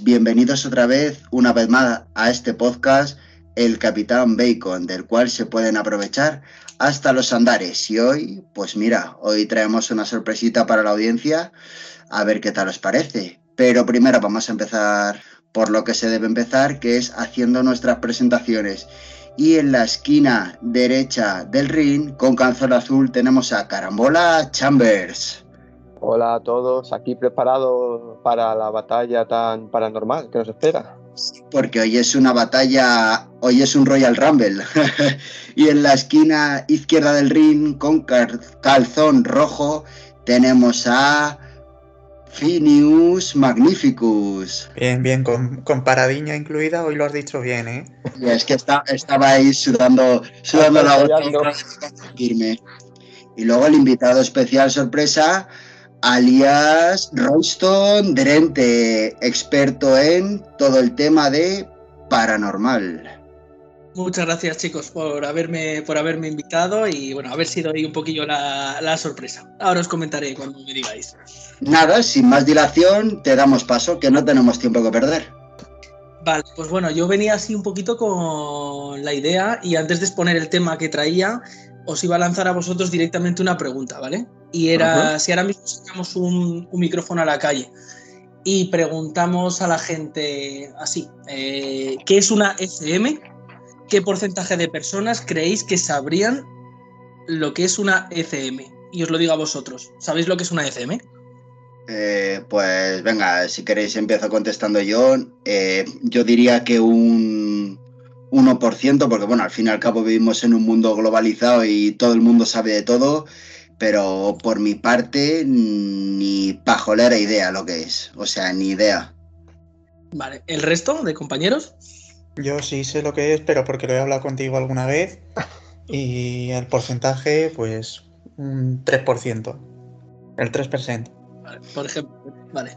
bienvenidos otra vez, una vez más, a este podcast, El Capitán Bacon, del cual se pueden aprovechar hasta los andares. Y hoy, pues mira, hoy traemos una sorpresita para la audiencia, a ver qué tal os parece. Pero primero vamos a empezar por lo que se debe empezar, que es haciendo nuestras presentaciones. Y en la esquina derecha del ring, con canción azul, tenemos a Carambola Chambers. Hola a todos, aquí preparados para la batalla tan paranormal que nos espera. Porque hoy es una batalla, hoy es un Royal Rumble. y en la esquina izquierda del ring, con calzón rojo, tenemos a Finius Magnificus. Bien, bien, con, paradiña incluida, hoy lo has dicho bien, ¿eh? Y es que está, estaba ahí sudando, sudando la gota Y luego el invitado especial sorpresa, alias Royston Derente, experto en todo el tema de paranormal. Muchas gracias chicos por haberme, por haberme invitado y bueno, haber sido ahí un poquillo la, la sorpresa. Ahora os comentaré cuando me digáis. Nada, sin más dilación, te damos paso, que no tenemos tiempo que perder. Vale, pues bueno, yo venía así un poquito con la idea y antes de exponer el tema que traía, os iba a lanzar a vosotros directamente una pregunta, ¿vale? Y era si ahora mismo sacamos un, micrófono a la calle y preguntamos a la gente así, eh, ¿qué es una ECM? ¿Qué porcentaje de personas creéis que sabrían lo que es una ECM? Y os lo digo a vosotros, ¿sabéis lo que es una ECM? Eh, pues venga, si queréis empiezo contestando yo. Eh, yo diría que un 1%, porque bueno, al fin y al cabo vivimos en un mundo globalizado y todo el mundo sabe de todo, pero por mi parte ni pajolera idea lo que es, o sea, ni idea. Vale, ¿el resto de compañeros? Yo sí sé lo que es, pero porque lo he hablado contigo alguna vez y el porcentaje, pues un 3%, el 3% por ejemplo. Vale.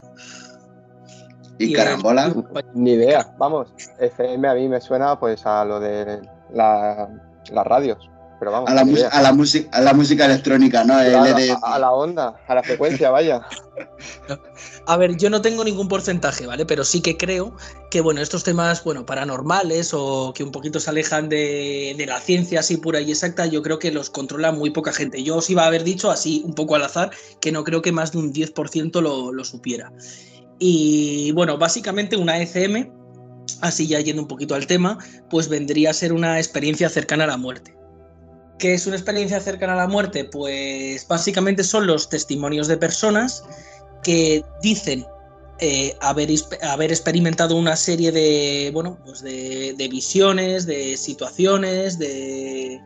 ¿Y, carambola? Ni idea. Vamos, FM a mí me suena pues a lo de las radios. Pero vamos, a, la a, la a la música electrónica, ¿no? a, la onda, a la frecuencia, vaya. A ver, yo no tengo ningún porcentaje, ¿vale? Pero sí que creo que, bueno, estos temas, bueno, paranormales o que un poquito se alejan de, la ciencia así pura y exacta, yo creo que los controla muy poca gente. Yo os iba a haber dicho así, un poco al azar, que no creo que más de un 10% lo, lo supiera. Y bueno, básicamente una ECM, así ya yendo un poquito al tema, pues vendría a ser una experiencia cercana a la muerte. ¿Qué es una experiencia cercana a la muerte? Pues básicamente son los testimonios de personas que dicen eh, haber, haber, experimentado una serie de, bueno, pues de, visiones, de situaciones, de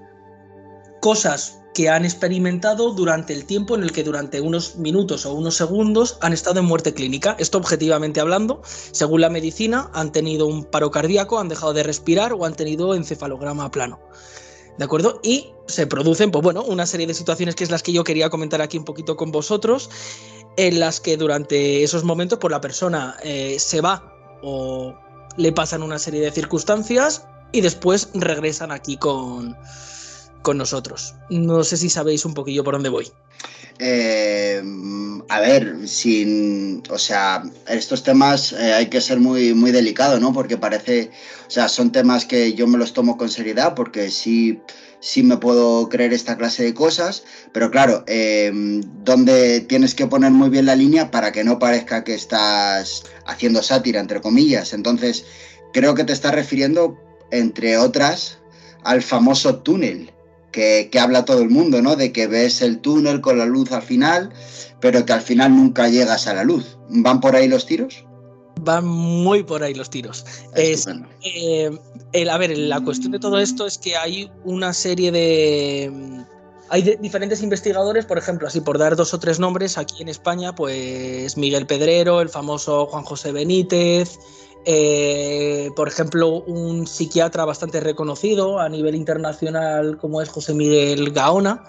cosas que han experimentado durante el tiempo en el que durante unos minutos o unos segundos han estado en muerte clínica. Esto objetivamente hablando, según la medicina, han tenido un paro cardíaco, han dejado de respirar o han tenido encefalograma plano. ¿De acuerdo? Y se producen, pues bueno, una serie de situaciones que es las que yo quería comentar aquí un poquito con vosotros, en las que durante esos momentos, pues la persona eh, se va o le pasan una serie de circunstancias y después regresan aquí con, con nosotros. No sé si sabéis un poquillo por dónde voy. Eh, a ver, sin, o sea, estos temas eh, hay que ser muy, muy delicado, ¿no? Porque parece, o sea, son temas que yo me los tomo con seriedad porque sí, sí me puedo creer esta clase de cosas, pero claro, eh, donde tienes que poner muy bien la línea para que no parezca que estás haciendo sátira, entre comillas. Entonces, creo que te estás refiriendo, entre otras, al famoso túnel que, habla todo el mundo, ¿no? De que ves el túnel con la luz al final, pero que al final nunca llegas a la luz. ¿Van por ahí los tiros? Van muy por ahí los tiros. Es, eh, a ver, la cuestión de todo esto es que hay una serie de... Hay diferentes investigadores, por ejemplo, así por dar dos o tres nombres, aquí en España, pues Miguel Pedrero, el famoso Juan José Benítez, eh, por ejemplo, un psiquiatra bastante reconocido a nivel internacional como es José Miguel Gaona,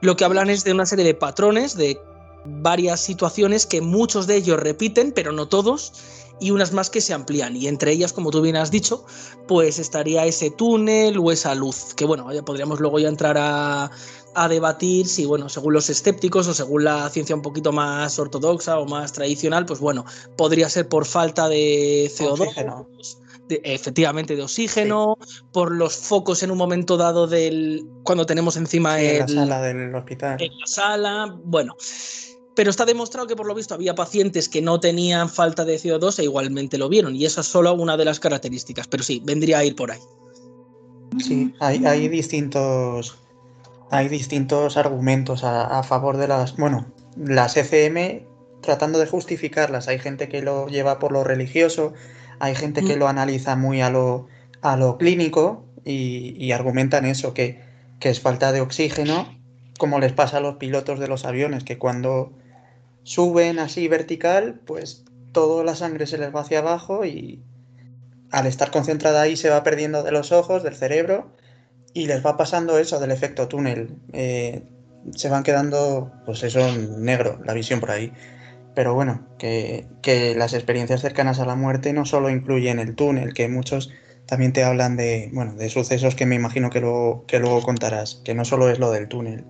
lo que hablan es de una serie de patrones, de varias situaciones que muchos de ellos repiten, pero no todos, y unas más que se amplían. Y entre ellas, como tú bien has dicho, pues estaría ese túnel o esa luz, que bueno, ya podríamos luego ya entrar a, a debatir si, bueno, según los escépticos o según la ciencia un poquito más ortodoxa o más tradicional, pues bueno, podría ser por falta de CO2, efectivamente de oxígeno, por los focos en un momento dado del cuando tenemos encima en la sala del hospital. En la sala, bueno. Pero está demostrado que por lo visto había pacientes que no tenían falta de CO2 e igualmente lo vieron. Y esa es solo una de las características. Pero sí, vendría a ir por ahí. Sí, hay, hay distintos hay distintos argumentos a, favor de las, bueno, las FM tratando de justificarlas. Hay gente que lo lleva por lo religioso, hay gente que mm. lo analiza muy a lo, a lo clínico y, argumentan eso, que, que, es falta de oxígeno, como les pasa a los pilotos de los aviones, que cuando suben así vertical, pues toda la sangre se les va hacia abajo y al estar concentrada ahí se va perdiendo de los ojos, del cerebro y les va pasando eso del efecto túnel. Eh, se van quedando, pues eso, negro, la visión por ahí. Pero bueno, que, las experiencias cercanas a la muerte no solo incluyen el túnel, que muchos también te hablan de, bueno, de sucesos que me imagino que, lo, que luego contarás, que no solo es lo del túnel.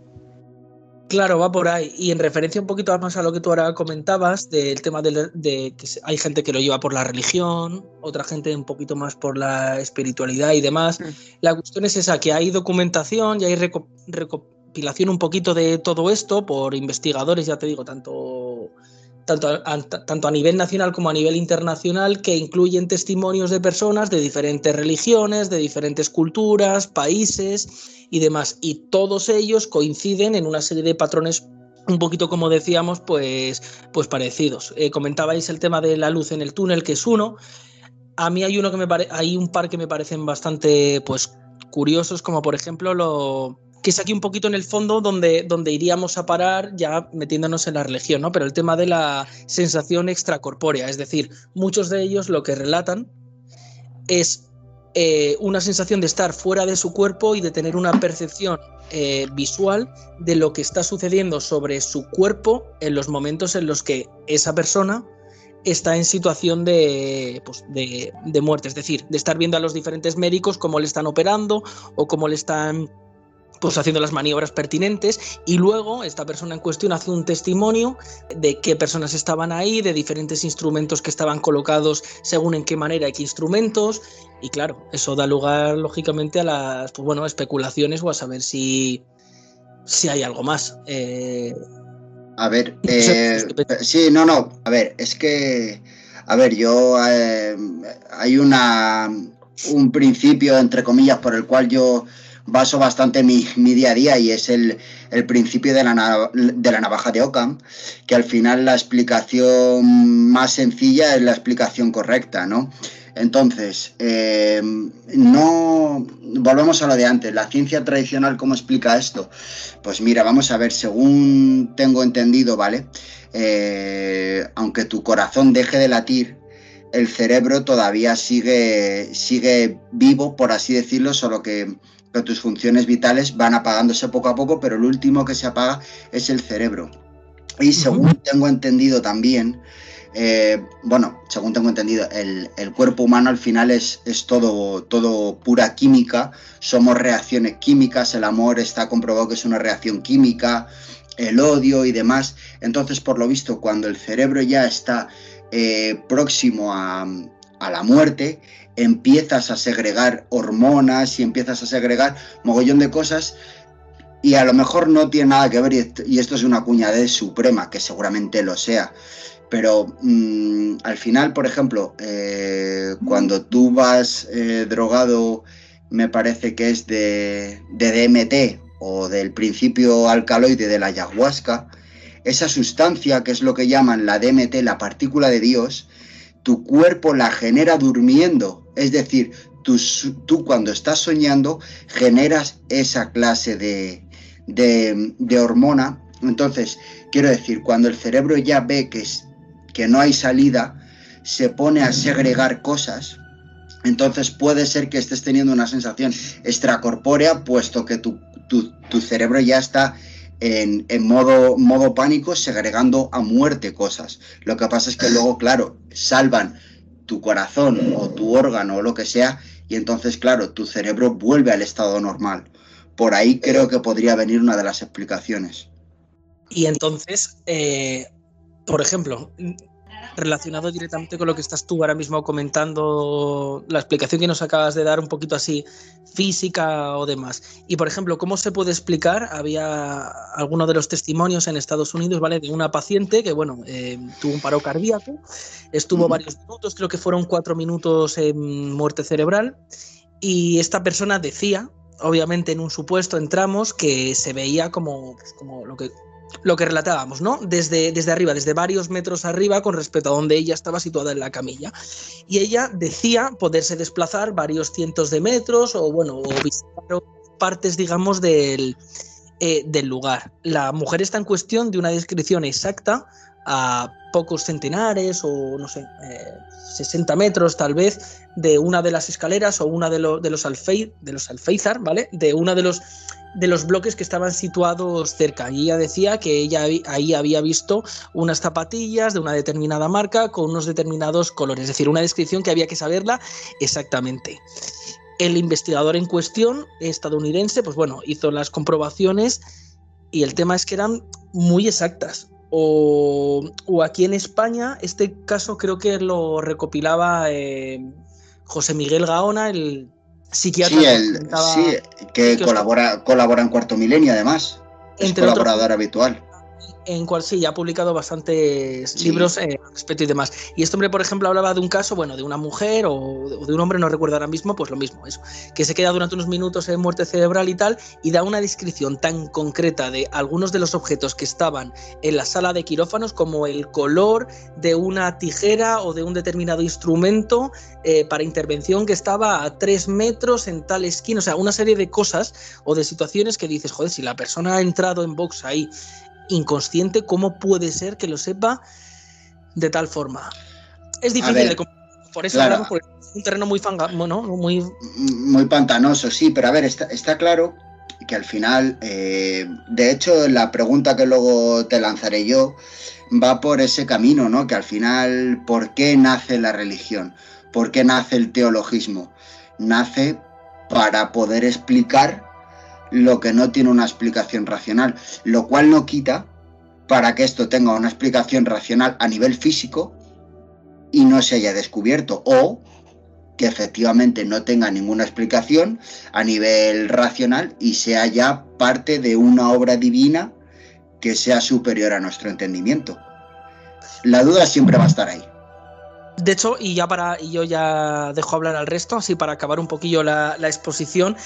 Claro, va por ahí. Y en referencia un poquito más a lo que tú ahora comentabas, del tema de, que hay gente que lo lleva por la religión, otra gente un poquito más por la espiritualidad y demás. Mm. La cuestión es esa, que hay documentación y hay recopilación un poquito de todo esto por investigadores, ya te digo, tanto tanto a, tanto a nivel nacional como a nivel internacional, que incluyen testimonios de personas de diferentes religiones, de diferentes culturas, países y demás. Y todos ellos coinciden en una serie de patrones un poquito como decíamos, pues, pues parecidos. Eh, comentabais el tema de la luz en el túnel, que es uno. A mí hay uno que me hay un par que me parecen bastante pues curiosos, como por ejemplo lo, que es aquí un poquito en el fondo donde, donde iríamos a parar ya metiéndonos en la religión, ¿no? Pero el tema de la sensación extracorpórea, es decir, muchos de ellos lo que relatan es eh, una sensación de estar fuera de su cuerpo y de tener una percepción eh, visual de lo que está sucediendo sobre su cuerpo en los momentos en los que esa persona está en situación de, pues, de, de muerte, es decir, de estar viendo a los diferentes médicos cómo le están operando o cómo le están pues haciendo las maniobras pertinentes y luego esta persona en cuestión hace un testimonio de qué personas estaban ahí, de diferentes instrumentos que estaban colocados según en qué manera y qué instrumentos y claro, eso da lugar lógicamente a las pues, bueno, especulaciones o a saber si, si hay algo más. Eh, a ver, eh, sí, no, no, a ver, es que, a ver, yo, eh, hay una, un principio, entre comillas, por el cual yo baso bastante mi, día a día y es el, principio de la, de la, navaja de Ockham, que al final la explicación más sencilla es la explicación correcta, ¿no? Entonces, eh, no volvemos a lo de antes. La ciencia tradicional, ¿cómo explica esto? Pues mira, vamos a ver, según tengo entendido, ¿vale? Eh, aunque tu corazón deje de latir, el cerebro todavía sigue, sigue vivo, por así decirlo, solo que tus funciones vitales van apagándose poco a poco, pero el último que se apaga es el cerebro. Y según tengo entendido también, eh, bueno, según tengo entendido, el, cuerpo humano al final es, es, todo, todo pura química, somos reacciones químicas, el amor está comprobado que es una reacción química, el odio y demás. Entonces, por lo visto, cuando el cerebro ya está eh, próximo a, a la muerte, empiezas a segregar hormonas y empiezas a segregar mogollón de cosas y a lo mejor no tiene nada que ver y esto es una cuñadez suprema, que seguramente lo sea. Pero mm, al final, por ejemplo, eh, cuando tú vas eh, drogado, me parece que es de, de DMT o del principio alcaloide de la ayahuasca, esa sustancia que es lo que llaman la DMT, la partícula de Dios, tu cuerpo la genera durmiendo. Es decir, tú, cuando estás soñando generas esa clase de, de, hormona. Entonces, quiero decir, cuando el cerebro ya ve que, que no hay salida, se pone a segregar cosas. Entonces puede ser que estés teniendo una sensación extracorpórea, puesto que tu, tu cerebro ya está en, modo, modo pánico segregando a muerte cosas. Lo que pasa es que luego, claro, salvan tu corazón o tu órgano o lo que sea, y entonces, claro, tu cerebro vuelve al estado normal. Por ahí creo que podría venir una de las explicaciones. Y entonces, eh, por ejemplo, relacionado directamente con lo que estás tú ahora mismo comentando, la explicación que nos acabas de dar un poquito así, física o demás. Y por ejemplo, ¿cómo se puede explicar? Había algunos de los testimonios en Estados Unidos, ¿vale? De una paciente que, bueno, eh, tuvo un paro cardíaco, estuvo varios minutos, creo que fueron cuatro minutos en muerte cerebral, y esta persona decía, obviamente en un supuesto entramos, que se veía como, pues, como lo que lo que relatábamos, ¿no? Desde, desde arriba, desde varios metros arriba con respecto a donde ella estaba situada en la camilla. Y ella decía poderse desplazar varios cientos de metros o, bueno, o visitar partes, digamos, del, eh, del lugar. La mujer está en cuestión de una descripción exacta a pocos centenares o, no sé, 60 eh, metros tal vez de una de las escaleras o una de, de los, de los alféizar, ¿vale? De una de los de los bloques que estaban situados cerca. Y ella decía que ella ahí había visto unas zapatillas de una determinada marca con unos determinados colores. Es decir, una descripción que había que saberla exactamente. El investigador en cuestión, estadounidense, pues bueno, hizo las comprobaciones y el tema es que eran muy exactas. O, aquí en España, este caso creo que lo recopilaba eh, José Miguel Gaona, el psiquiatra. Sí, que, colabora, colabora en Cuarto Milenio además. Es colaborador habitual en cual sí, ya ha publicado bastantes libros eh, respecto y demás. Y este hombre, por ejemplo, hablaba de un caso, bueno, de una mujer o de un hombre, no recuerdo ahora mismo, pues lo mismo, eso, que se queda durante unos minutos en muerte cerebral y tal, y da una descripción tan concreta de algunos de los objetos que estaban en la sala de quirófanos, como el color de una tijera o de un determinado instrumento eh, para intervención que estaba a tres metros en tal esquina, o sea, una serie de cosas o de situaciones que dices, joder, si la persona ha entrado en box ahí inconsciente, ¿cómo puede ser que lo sepa de tal forma? Es difícil de por eso hablamos porque es un terreno muy fanga, muy... muy pantanoso, sí, pero a ver, está, está claro que al final, eh, de hecho, la pregunta que luego te lanzaré yo va por ese camino, ¿no? Que al final, ¿por qué nace la religión? ¿Por qué nace el teologismo? Nace para poder explicar lo que no tiene una explicación racional, lo cual no quita para que esto tenga una explicación racional a nivel físico y no se haya descubierto o que efectivamente no tenga ninguna explicación a nivel racional y sea ya parte de una obra divina que sea superior a nuestro entendimiento. La duda siempre va a estar ahí. De hecho, y ya para, y yo ya dejo hablar al resto, así para acabar un poquillo la, la exposición,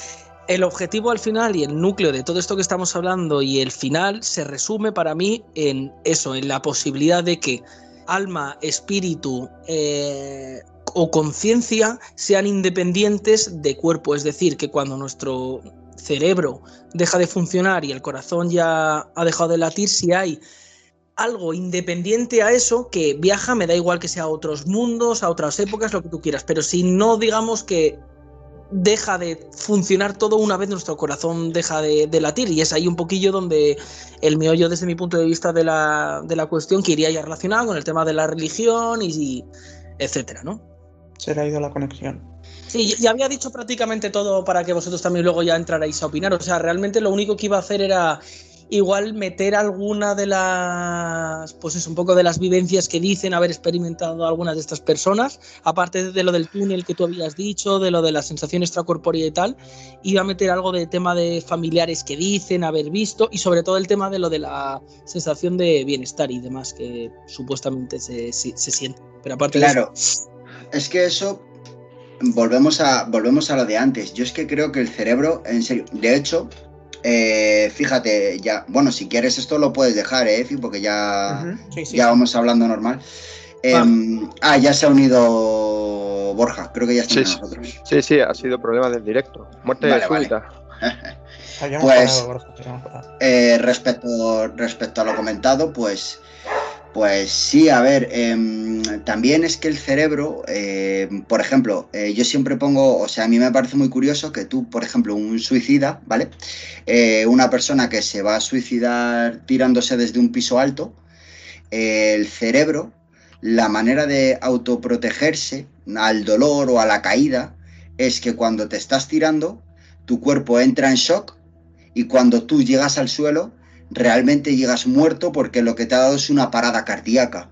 el objetivo al final y el núcleo de todo esto que estamos hablando y el final se resume para mí en eso, en la posibilidad de que alma, espíritu eh, o conciencia sean independientes de cuerpo. Es decir, que cuando nuestro cerebro deja de funcionar y el corazón ya ha dejado de latir, si hay algo independiente a eso que viaja, me da igual que sea a otros mundos, a otras épocas, lo que tú quieras, pero si no digamos que deja de funcionar todo una vez nuestro corazón deja de, latir y es ahí un poquillo donde el meollo desde mi punto de vista de la, de la cuestión que iría ya relacionado con el tema de la religión y, etcétera, ¿no? Se le ha ido la conexión. Sí, ya había dicho prácticamente todo para que vosotros también luego ya entrarais a opinar. O sea, realmente lo único que iba a hacer era igual meter alguna de las, pues es un poco de las vivencias que dicen haber experimentado algunas de estas personas, aparte de lo del túnel que tú habías dicho, de lo de la sensación extracorpórea y tal, iba a meter algo de tema de familiares que dicen haber visto y sobre todo el tema de lo de la sensación de bienestar y demás que supuestamente se, siente. Pero aparte claro, es que eso volvemos a, volvemos a lo de antes. Yo es que creo que el cerebro, en serio, de hecho, eh, fíjate, ya, bueno, si quieres esto lo puedes dejar, ¿eh, Porque ya, ya vamos hablando normal. Em, ah. ya se ha unido Borja, creo que ya está con nosotros. Sí, sí, ha sido problema del directo. Muerte de súbita. pues, eh, respecto, respecto a lo comentado, pues pues sí, a ver, em, también es que el cerebro, em, por ejemplo, eh, yo siempre pongo, o sea, a mí me parece muy curioso que tú, por ejemplo, un suicida, ¿vale? Eh, una persona que se va a suicidar tirándose desde un piso alto, el cerebro la manera de autoprotegerse al dolor o a la caída es que cuando te estás tirando, tu cuerpo entra en shock y cuando tú llegas al suelo, realmente llegas muerto porque lo que te ha dado es una parada cardíaca.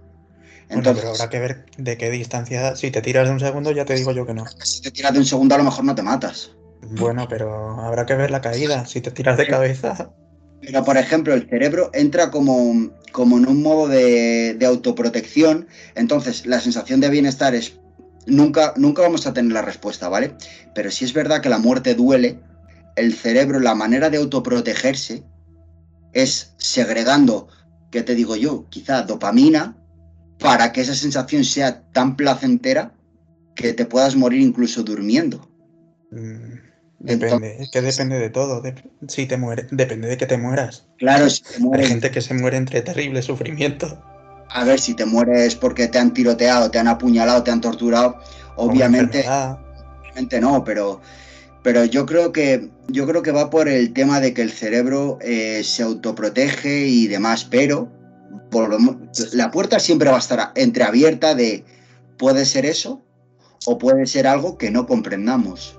Entonces, habrá que ver de qué distancia. Si te tiras de un segundo, ya te digo yo que no. Si te tiras de un segundo, a lo mejor no te matas. Bueno, pero habrá que ver la caída. Si te tiras de cabeza. Pero, por ejemplo, el cerebro entra como, como en un modo de, de, autoprotección. Entonces, la sensación de bienestar es. Nunca, nunca vamos a tener la respuesta, ¿vale? Pero si es verdad que la muerte duele, el cerebro, la manera de autoprotegerse es segregando, ¿qué te digo yo? Quizá dopamina para que esa sensación sea tan placentera que te puedas morir incluso durmiendo. Mm, depende, es que depende de todo. si te muere, depende de que te mueras. Claro, si te mueres. Hay gente que se muere entre terrible sufrimiento. A ver, si te mueres porque te han tiroteado, te han apuñalado, te han torturado, obviamente. Obviamente no, pero, pero yo creo que yo creo que va por el tema de que el cerebro eh, se autoprotege y demás, pero la puerta siempre va a estar entreabierta de puede ser eso o puede ser algo que no comprendamos.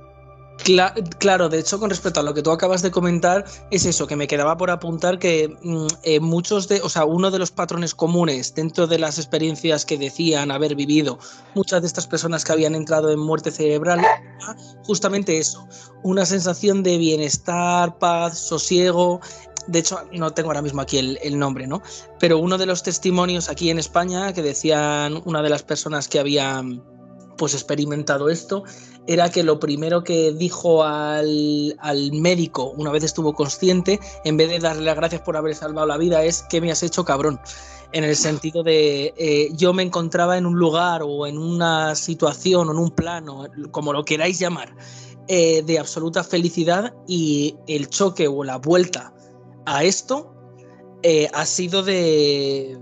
Claro, de hecho, con respecto a lo que tú acabas de comentar, es eso, que me quedaba por apuntar que mm, eh, muchos de, o sea, uno de los patrones comunes dentro de las experiencias que decían haber vivido muchas de estas personas que habían entrado en muerte cerebral, justamente eso, una sensación de bienestar, paz, sosiego, de hecho, no tengo ahora mismo aquí el, nombre, ¿no? Pero uno de los testimonios aquí en España que decían una de las personas que habían pues experimentado esto era que lo primero que dijo al, médico una vez estuvo consciente, en vez de darle las gracias por haber salvado la vida, es ¿qué me has hecho cabrón? En el sentido de eh, yo me encontraba en un lugar o en una situación o en un plano, como lo queráis llamar, eh, de absoluta felicidad y el choque o la vuelta a esto eh, ha sido de,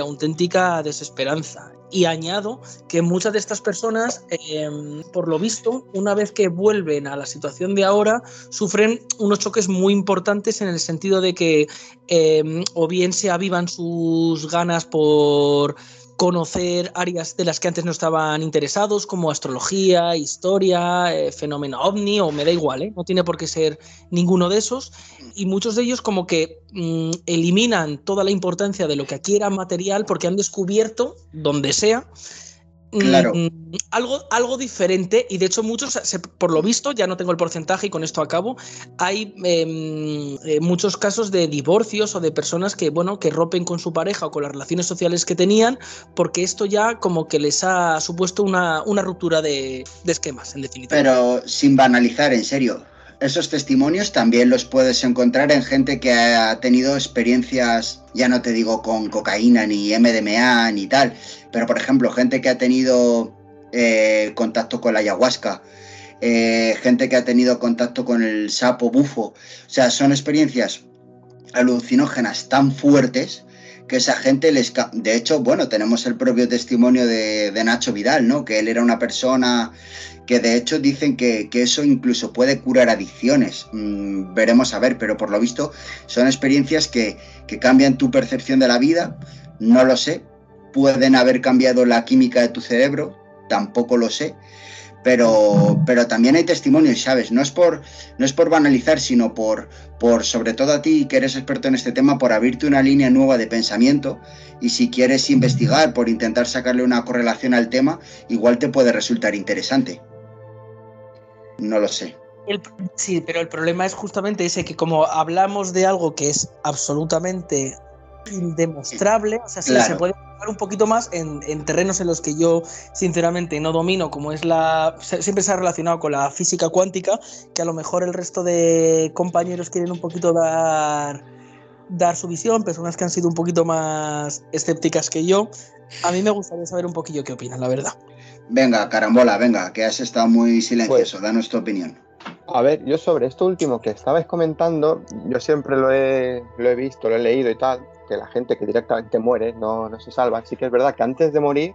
auténtica desesperanza. Y añado que muchas de estas personas, em, por lo visto, una vez que vuelven a la situación de ahora, sufren unos choques muy importantes en el sentido de que em, o bien se avivan sus ganas por conocer áreas de las que antes no estaban interesados, como astrología, historia, eh, fenómeno ovni, o me da igual, ¿eh? no tiene por qué ser ninguno de esos. Y muchos de ellos como que mm, eliminan toda la importancia de lo que aquí era material porque han descubierto, donde sea, Claro. Mm, algo, algo diferente, y de hecho muchos, por lo visto, ya no tengo el porcentaje y con esto acabo, hay em, eh, muchos casos de divorcios o de personas que, bueno, que rompen con su pareja o con las relaciones sociales que tenían, porque esto ya como que les ha supuesto una, una ruptura de, de esquemas, en definitiva. Pero sin banalizar, en serio, esos testimonios también los puedes encontrar en gente que ha tenido experiencias, ya no te digo con cocaína ni MDMA ni tal, pero por ejemplo, gente que ha tenido eh, contacto con la ayahuasca, eh, gente que ha tenido contacto con el sapo bufo. O sea, son experiencias alucinógenas tan fuertes que esa gente les... De hecho, bueno, tenemos el propio testimonio de, Nacho Vidal, ¿no? Que él era una persona que de hecho dicen que, eso incluso puede curar adicciones. Mm, veremos a ver, pero por lo visto son experiencias que, que cambian tu percepción de la vida. No lo sé, pueden haber cambiado la química de tu cerebro, tampoco lo sé, pero, pero también hay testimonios, ¿sabes? No es por, no es por banalizar, sino por, por, sobre todo a ti que eres experto en este tema, por abrirte una línea nueva de pensamiento y si quieres investigar, por intentar sacarle una correlación al tema, igual te puede resultar interesante. No lo sé. sí, pero el problema es justamente ese, que como hablamos de algo que es absolutamente indemostrable, o sea, se puede un poquito más en, terrenos en los que yo sinceramente no domino, como es la... siempre se ha relacionado con la física cuántica, que a lo mejor el resto de compañeros quieren un poquito dar, dar su visión, personas que han sido un poquito más escépticas que yo. A mí me gustaría saber un poquillo qué opinan, la verdad. Venga, carambola, venga, que has estado muy silencioso, pues, danos tu opinión. A ver, yo sobre esto último que estabais comentando, yo siempre lo he, lo he visto, lo he leído y tal, la gente que directamente muere no, no se salva. Sí que es verdad que antes de morir,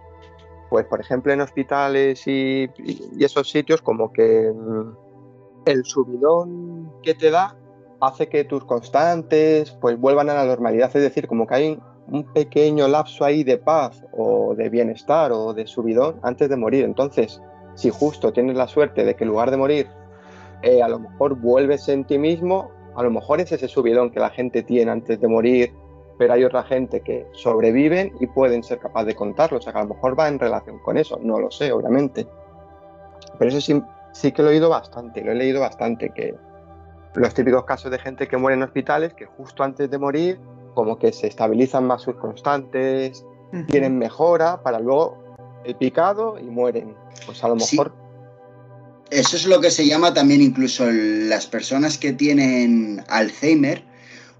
pues por ejemplo en hospitales y, esos sitios como que mm, el subidón que te da hace que tus constantes pues vuelvan a la normalidad, es decir, como que hay un pequeño lapso ahí de paz o de bienestar o de subidón antes de morir. Entonces, si justo tienes la suerte de que en lugar de morir, eh, a lo mejor vuelves en ti mismo, a lo mejor es ese subidón que la gente tiene antes de morir, pero hay otra gente que sobreviven y pueden ser capaces de contarlo. O sea, que a lo mejor va en relación con eso, no lo sé, obviamente. Pero eso sí, sí que lo he oído bastante, lo he leído bastante, que los típicos casos de gente que muere en hospitales, que justo antes de morir, como que se estabilizan más sus constantes, tienen mejora para luego el picado y mueren. Pues a lo mejor... Eso es lo que se llama también incluso las personas que tienen Alzheimer,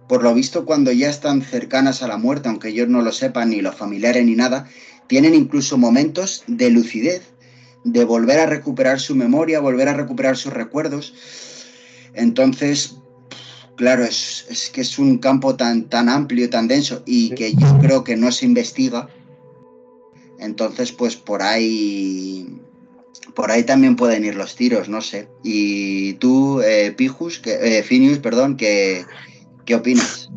por lo visto cuando ya están cercanas a la muerte, aunque ellos no lo sepan, ni los familiares ni nada, tienen incluso momentos de lucidez, de volver a recuperar su memoria, volver a recuperar sus recuerdos. Entonces, claro, es, que es un campo tan, tan amplio, tan denso y que yo creo que no se investiga. Entonces, pues por ahí por ahí también pueden ir los tiros, no sé. Y tú, eh, Pijus, que, eh, Finius, perdón, ¿qué, ¿qué opinas?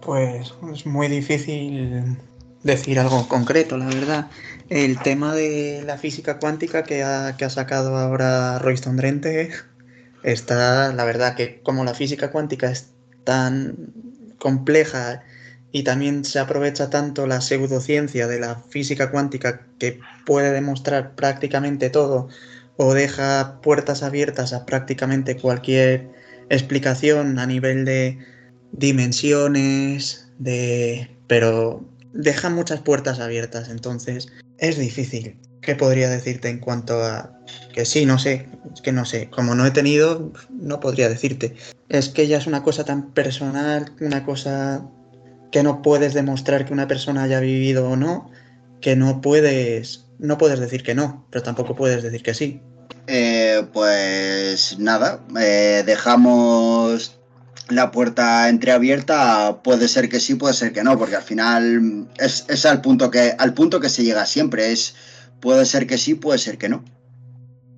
Pues es muy difícil decir algo concreto, la verdad. El tema de la física cuántica que ha, que ha sacado ahora Royston Drenthe está, la verdad, que como la física cuántica es tan compleja y también se aprovecha tanto la pseudociencia de la física cuántica que puede demostrar prácticamente todo o deja puertas abiertas a prácticamente cualquier explicación a nivel de dimensiones, de pero deja muchas puertas abiertas, entonces es difícil. ¿Qué podría decirte en cuanto a que sí, no sé, es que no sé, como no he tenido, no podría decirte. Es que ya es una cosa tan personal, una cosa que no puedes demostrar que una persona haya vivido o no, que no puedes, no puedes decir que no, pero tampoco puedes decir que sí. Eh, pues nada, eh, dejamos la puerta entreabierta, puede ser que sí, puede ser que no, porque al final es, es, al, punto que, al punto que se llega siempre, es puede ser que sí, puede ser que no.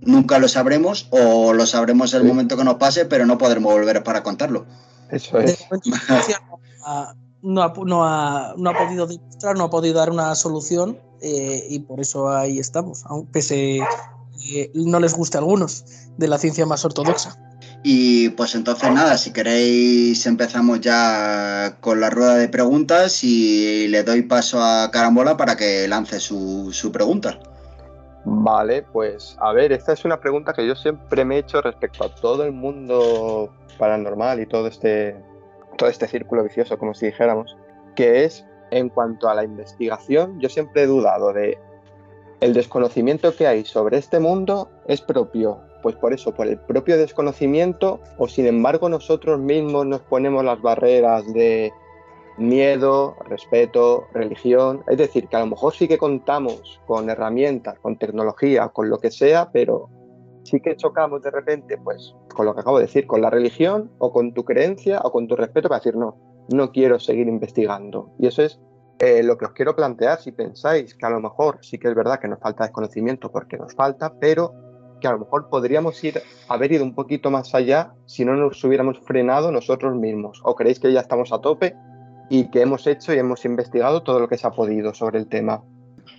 Nunca lo sabremos o lo sabremos el momento que nos pase, pero no podremos volver para contarlo. Eso es no ha, no ha, no ha podido demostrar, no ha podido dar una solución eh, y por eso ahí estamos, aunque pese eh, no les guste a algunos de la ciencia más ortodoxa. Y pues entonces nada, si queréis empezamos ya con la rueda de preguntas y le doy paso a Carambola para que lance su, su pregunta. Vale, pues a ver, esta es una pregunta que yo siempre me he hecho respecto a todo el mundo paranormal y todo este todo este círculo vicioso, como si dijéramos, que es en cuanto a la investigación, yo siempre he dudado de el desconocimiento que hay sobre este mundo es propio, pues por eso, por el propio desconocimiento, o sin embargo nosotros mismos nos ponemos las barreras de miedo, respeto, religión. Es decir, que a lo mejor sí que contamos con herramientas, con tecnología, con lo que sea, pero sí que chocamos de repente, pues, con lo que acabo de decir, con la religión o con tu creencia o con tu respeto para decir, no, no quiero seguir investigando. Y eso es eh, lo que os quiero plantear si pensáis que a lo mejor sí que es verdad que nos falta desconocimiento porque nos falta, pero que a lo mejor podríamos ir, haber ido un poquito más allá si no nos hubiéramos frenado nosotros mismos. ¿O creéis que ya estamos a tope y que hemos hecho y hemos investigado todo lo que se ha podido sobre el tema?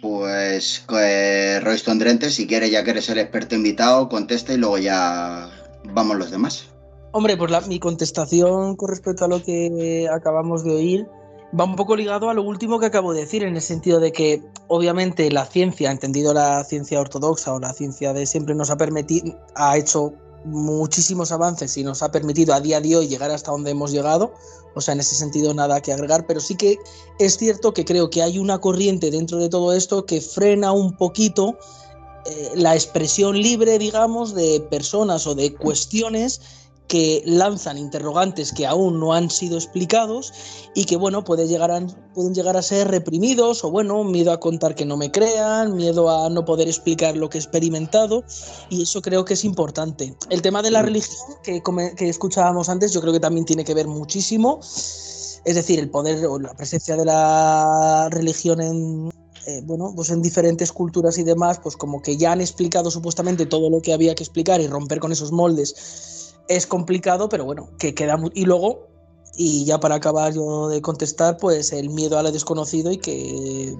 Pues eh, Royston Drente, si quiere, ya que eres el experto invitado, contesta y luego ya vamos los demás. Hombre, pues la, mi contestación con respecto a lo que acabamos de oír va un poco ligado a lo último que acabo de decir, en el sentido de que obviamente la ciencia, entendido la ciencia ortodoxa o la ciencia de siempre, nos ha permitido, ha hecho muchísimos avances y nos ha permitido a día de hoy llegar hasta donde hemos llegado. O sea, en ese sentido nada que agregar, pero sí que es cierto que creo que hay una corriente dentro de todo esto que frena un poquito eh, la expresión libre, digamos, de personas o de cuestiones que lanzan interrogantes que aún no han sido explicados y que, bueno, puede llegar a, pueden llegar a ser reprimidos o, bueno, miedo a contar que no me crean, miedo a no poder explicar lo que he experimentado y eso creo que es importante. El tema de la religión que, que escuchábamos antes yo creo que también tiene que ver muchísimo, es decir, el poder o la presencia de la religión en, eh, bueno, pues en diferentes culturas y demás, pues como que ya han explicado supuestamente todo lo que había que explicar y romper con esos moldes es complicado, pero bueno, que queda muy... Y luego, Y ya para acabar yo de contestar, pues el miedo a lo desconocido y que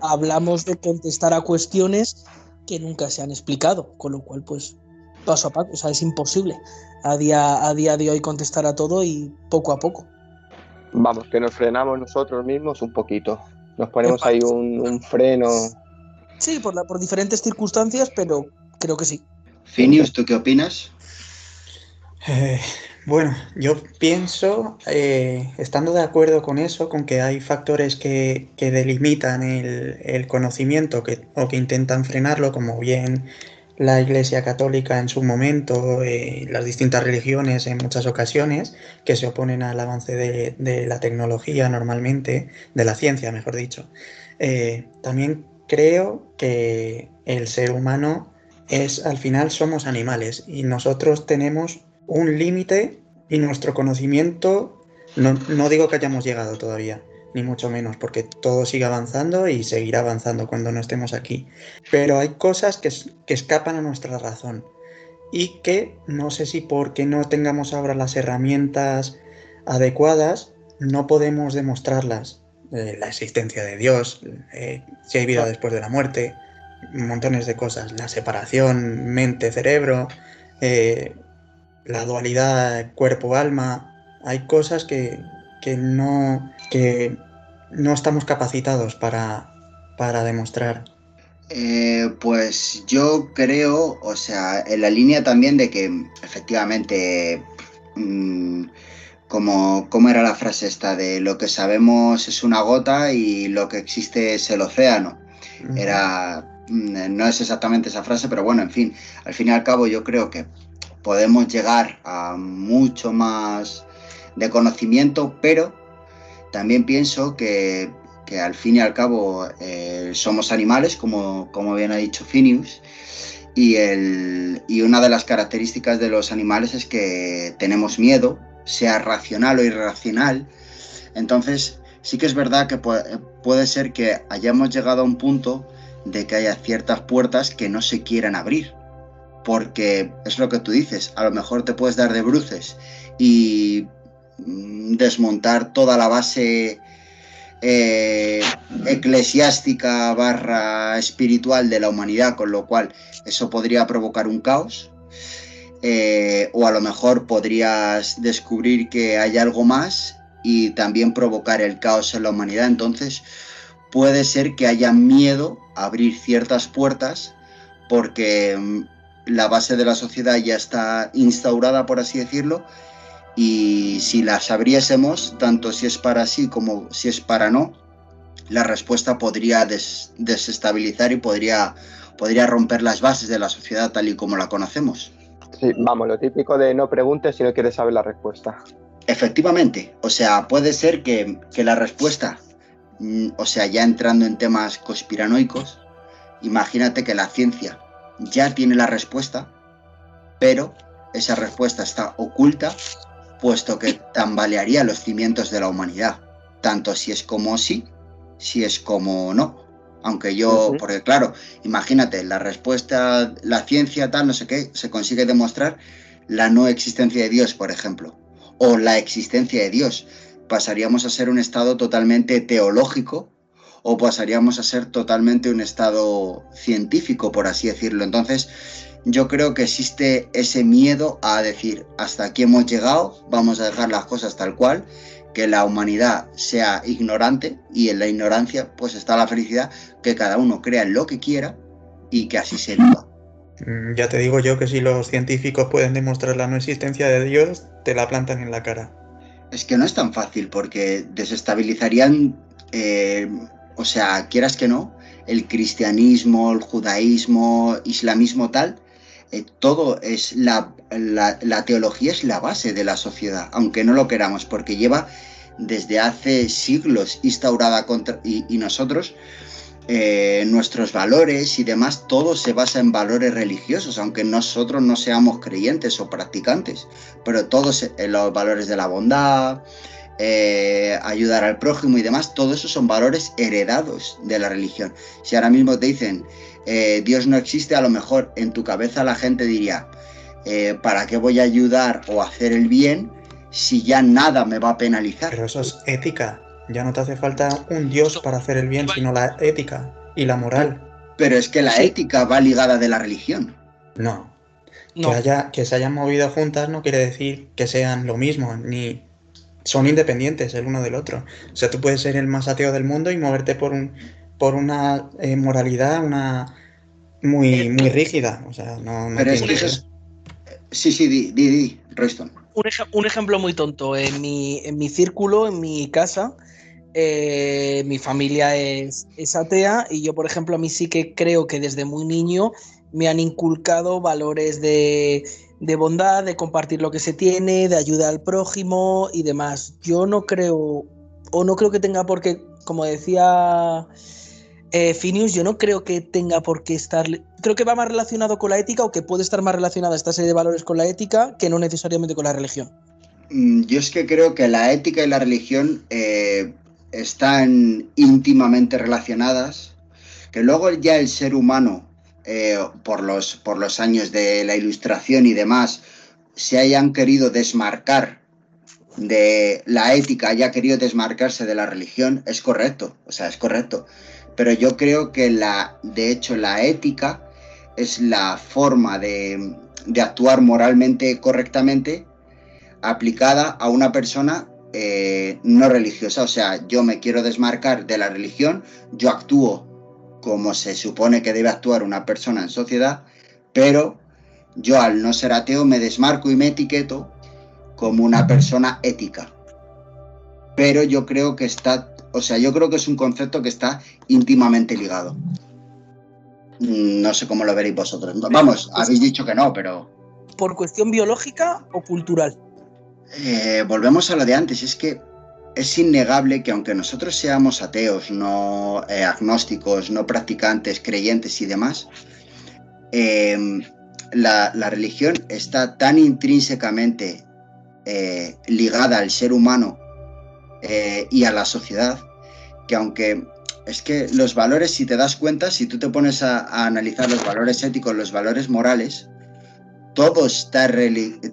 hablamos de contestar a cuestiones que nunca se han explicado, con lo cual pues paso a paso, o sea, es imposible a día, a día de hoy contestar a todo y poco a poco. Vamos, que nos frenamos nosotros mismos un poquito. Nos ponemos ahí un, freno. Sí, por, la, por diferentes circunstancias, pero creo que sí. Finius, ¿tú qué opinas? Eh, bueno, yo pienso, eh, estando de acuerdo con eso, con que hay factores que, delimitan el, conocimiento que, o que intentan frenarlo, como bien la Iglesia Católica en su momento, eh, las distintas religiones en muchas ocasiones, que se oponen al avance de, la tecnología normalmente, de la ciencia, mejor dicho. También creo que el ser humano es, al final, somos animales y nosotros tenemos un límite y nuestro conocimiento, no, no digo que hayamos llegado todavía, ni mucho menos, porque todo sigue avanzando y seguirá avanzando cuando no estemos aquí. Pero hay cosas que, escapan a nuestra razón y que no sé si porque no tengamos ahora las herramientas adecuadas, no podemos demostrarlas. Eh, la existencia de Dios, eh, si hay vida ah. después de la muerte, montones de cosas, la separación mente-cerebro, eh, la dualidad cuerpo-alma, hay cosas que, que no, que no estamos capacitados para, para demostrar. Eh, pues yo creo, o sea, en la línea también de que efectivamente, mm, como, como, era la frase esta, de lo que sabemos es una gota y lo que existe es el océano. Era, mm, no es exactamente esa frase, pero bueno, en fin, al fin y al cabo yo creo que podemos llegar a mucho más de conocimiento, pero también pienso que, al fin y al cabo eh, somos animales, como, bien ha dicho Phineas, y, el, y una de las características de los animales es que tenemos miedo, sea racional o irracional. Entonces, sí que es verdad que puede ser que hayamos llegado a un punto de que haya ciertas puertas que no se quieran abrir. Porque es lo que tú dices, a lo mejor te puedes dar de bruces y Mm, desmontar toda la base eh, eclesiástica barra espiritual de la humanidad, con lo cual eso podría provocar un caos. Eh, o a lo mejor podrías descubrir que hay algo más y también provocar el caos en la humanidad. Entonces puede ser que haya miedo a abrir ciertas puertas porque mm, la base de la sociedad ya está instaurada, por así decirlo, y si las abriésemos, tanto si es para sí como si es para no, la respuesta podría desestabilizar y podría, podría romper las bases de la sociedad tal y como la conocemos. Sí, vamos, lo típico de no preguntes si no quieres saber la respuesta. Efectivamente, o sea, puede ser que, que la respuesta, mm, o sea, ya entrando en temas conspiranoicos, imagínate que la ciencia ya tiene la respuesta, pero esa respuesta está oculta puesto que tambalearía los cimientos de la humanidad, tanto si es como sí, si es como no. Aunque yo, porque claro, imagínate, la respuesta, la ciencia tal, no sé qué, se consigue demostrar la no existencia de Dios, por ejemplo, o la existencia de Dios. Pasaríamos a ser un estado totalmente teológico o pasaríamos a ser totalmente un estado científico, por así decirlo. Entonces, yo creo que existe ese miedo a decir, hasta aquí hemos llegado, vamos a dejar las cosas tal cual, que la humanidad sea ignorante y en la ignorancia pues está la felicidad, que cada uno crea lo que quiera y que así se viva. Mm, ya te digo yo que si los científicos pueden demostrar la no existencia de Dios, te la plantan en la cara. Es que no es tan fácil porque desestabilizarían, eh, o sea, quieras que no, el cristianismo, el judaísmo, islamismo tal, eh, todo es la, la, teología es la base de la sociedad, aunque no lo queramos, porque lleva desde hace siglos instaurada contra, y, nosotros, eh, nuestros valores y demás, todo se basa en valores religiosos, aunque nosotros no seamos creyentes o practicantes, pero todos en los valores de la bondad, eh, ayudar al prójimo y demás, todo eso son valores heredados de la religión. Si ahora mismo te dicen eh, Dios no existe, a lo mejor en tu cabeza la gente diría, eh, ¿para qué voy a ayudar o hacer el bien si ya nada me va a penalizar? Pero eso es ética. Ya no te hace falta un dios para hacer el bien, sino la ética y la moral. Pero es que la ética va ligada de la religión. No. Que, haya, que se hayan movido juntas no quiere decir que sean lo mismo, ni son independientes el uno del otro. O sea, tú puedes ser el más ateo del mundo y moverte por un por una eh, moralidad una muy, muy rígida. O sea, no, Pero es que Sí, sí, di, di, di Reston. Un, ejemplo muy tonto. En mi, en mi círculo, en mi casa, eh, mi familia es, es, atea y yo, por ejemplo, a mí sí que creo que desde muy niño me han inculcado valores de, de bondad, de compartir lo que se tiene, de ayuda al prójimo y demás. Yo no creo, o no creo que tenga por qué, como decía eh, yo no creo que tenga por qué estar. Creo que va más relacionado con la ética o que puede estar más relacionada esta serie de valores con la ética que no necesariamente con la religión. Mm, yo es que creo que la ética y la religión eh, están íntimamente relacionadas, que luego ya el ser humano, eh, por, los, por los años de la ilustración y demás, se hayan querido desmarcar de la ética, haya querido desmarcarse de la religión, es correcto, o sea, es correcto. Pero yo creo que la, de hecho, la ética es la forma de, de actuar moralmente correctamente aplicada a una persona eh, no religiosa. O sea, yo me quiero desmarcar de la religión, yo actúo como se supone que debe actuar una persona en sociedad, pero yo al no ser ateo me desmarco y me etiqueto como una persona ética. Pero yo creo que está, o sea, yo creo que es un concepto que está íntimamente ligado. Mm, no sé cómo lo veréis vosotros. Vamos, habéis dicho que no, pero... ¿Por cuestión biológica o cultural? Eh, volvemos a lo de antes, es que es innegable que aunque nosotros seamos ateos, no eh, agnósticos, no practicantes, creyentes y demás, em, la, religión está tan intrínsecamente eh, ligada al ser humano y a la sociedad que aunque es que los valores, si te das cuenta, si tú te pones a, a analizar los valores éticos, los valores morales, todo está,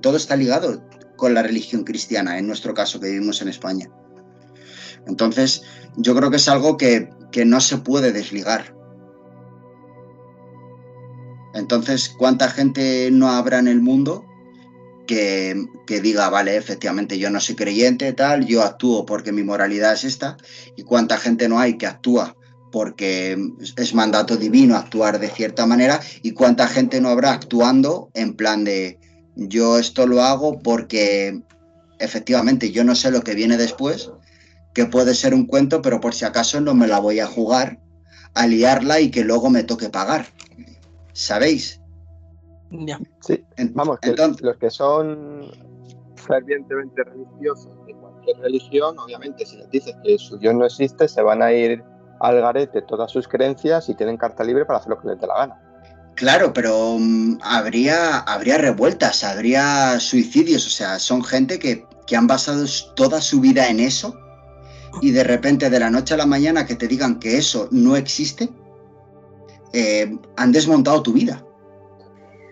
todo está ligado, con la religión cristiana, en nuestro caso que vivimos en España. Entonces, yo creo que es algo que, no se puede desligar. Entonces, ¿cuánta gente no habrá en el mundo que, que, diga, vale, efectivamente, yo no soy creyente, tal, yo actúo porque mi moralidad es esta? ¿Y cuánta gente no hay que actúa porque es mandato divino actuar de cierta manera? ¿Y cuánta gente no habrá actuando en plan de, yo esto lo hago porque efectivamente yo no sé lo que viene después, que puede ser un cuento, pero por si acaso no me la voy a jugar, a liarla y que luego me toque pagar. ¿Sabéis? Ya. Sí, vamos, Entonces, los que son fervientemente religiosos de cualquier religión, obviamente, si les dices que su Dios no existe, se van a ir al garete todas sus creencias y tienen carta libre para hacer lo que les dé la gana. Claro, pero mm, habría, habría revueltas, habría suicidios, o sea, son gente que, han basado toda su vida en eso y de repente de la noche a la mañana que te digan que eso no existe, eh, han desmontado tu vida.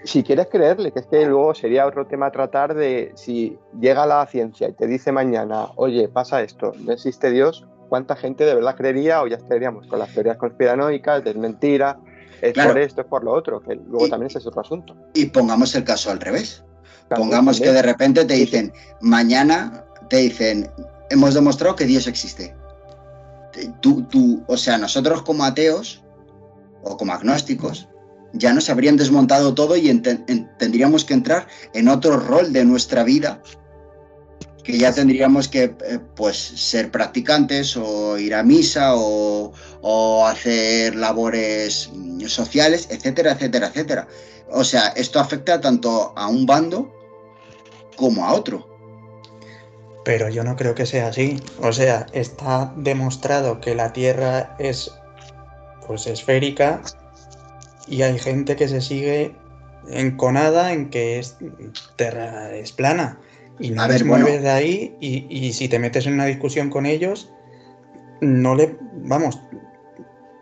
Si quieres creerle, que es que luego sería otro tema tratar de si llega la ciencia y te dice mañana, oye, pasa esto, no existe Dios, ¿cuánta gente de verdad creería o ya estaríamos con las teorías conspiranoicas, de mentira, es por esto, es por lo otro, que luego también es otro asunto. Y pongamos el caso al revés. pongamos que de repente te dicen, mañana te dicen, hemos demostrado que Dios existe. Tú, tú, o sea, nosotros como ateos o como agnósticos, ya nos habrían desmontado todo y tendríamos que entrar en otro rol de nuestra vida que ya tendríamos que eh, pues ser practicantes o ir a misa o, hacer labores mm, sociales, etcétera, etcétera, etcétera. O sea, esto afecta tanto a un bando como a otro. Pero yo no creo que sea así. O sea, está demostrado que la Tierra es pues esférica y hay gente que se sigue enconada en que es, Tierra es plana. Y no les mueves de ahí y, si te metes en una discusión con ellos, no le... Vamos,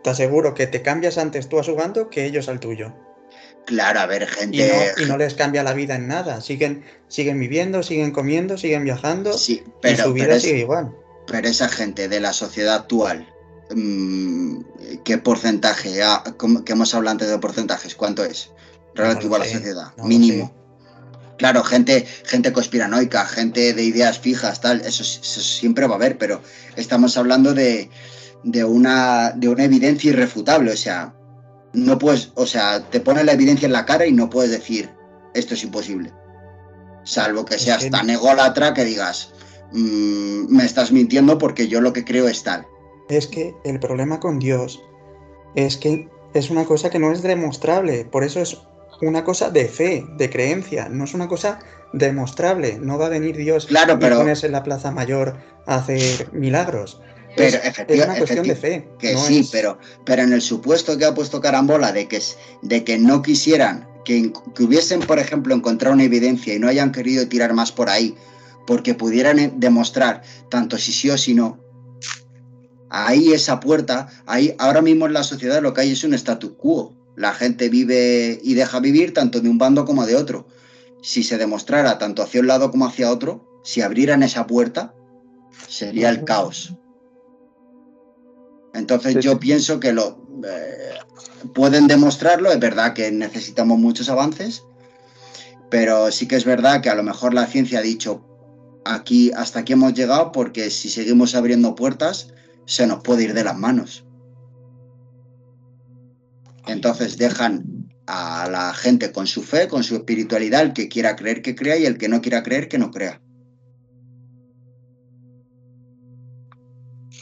te aseguro que te cambias antes tú a su bando que ellos al tuyo. Claro, a ver, gente. Y no, y no les cambia la vida en nada. Siguen, siguen viviendo, siguen comiendo, siguen viajando. Sí, y pero, su vida pero es- sigue igual. Pero esa gente de la sociedad actual, mm, ¿qué porcentaje? Ah, ¿cómo- que hemos hablado antes de porcentajes, ¿cuánto es? Relativo No a la sociedad, mínimo. Claro, gente, gente conspiranoica, gente de ideas fijas, tal, eso, eso siempre va a haber, pero estamos hablando de, de una, de una evidencia irrefutable. O sea, no puedes, o sea, te pone la evidencia en la cara y no puedes decir esto es imposible. Salvo que seas que- tan ególatra que digas, "Mm, me estás mintiendo porque yo lo que creo es tal. Es que el problema con Dios es que es una cosa que no es demostrable. Por eso es una cosa de fe, de creencia. No es una cosa demostrable. No va a venir Dios Claro, y pero- ponerse en la Plaza Mayor a hacer milagros. Pero es, una cuestión de fe. Que no sí, es- pero, pero en el supuesto que ha puesto Carambola de que, es- de que no quisieran, que, que hubiesen, por ejemplo, encontrado una evidencia y no hayan querido tirar más por ahí, porque pudieran eh, demostrar tanto si sí o si no, ahí esa puerta, ahí ahora mismo en la sociedad lo que hay es un status quo. La gente vive y deja vivir tanto de un bando como de otro. Si se demostrara tanto hacia un lado como hacia otro, si abrieran esa puerta, sería el caos. Entonces Sí, yo sí. pienso que lo eh, pueden demostrarlo, es verdad que necesitamos muchos avances, pero sí que es verdad que a lo mejor la ciencia ha dicho aquí hasta aquí hemos llegado porque si seguimos abriendo puertas se nos puede ir de las manos. Entonces dejan a la gente con su fe, con su espiritualidad, el que quiera creer que crea y el que no quiera creer que no crea.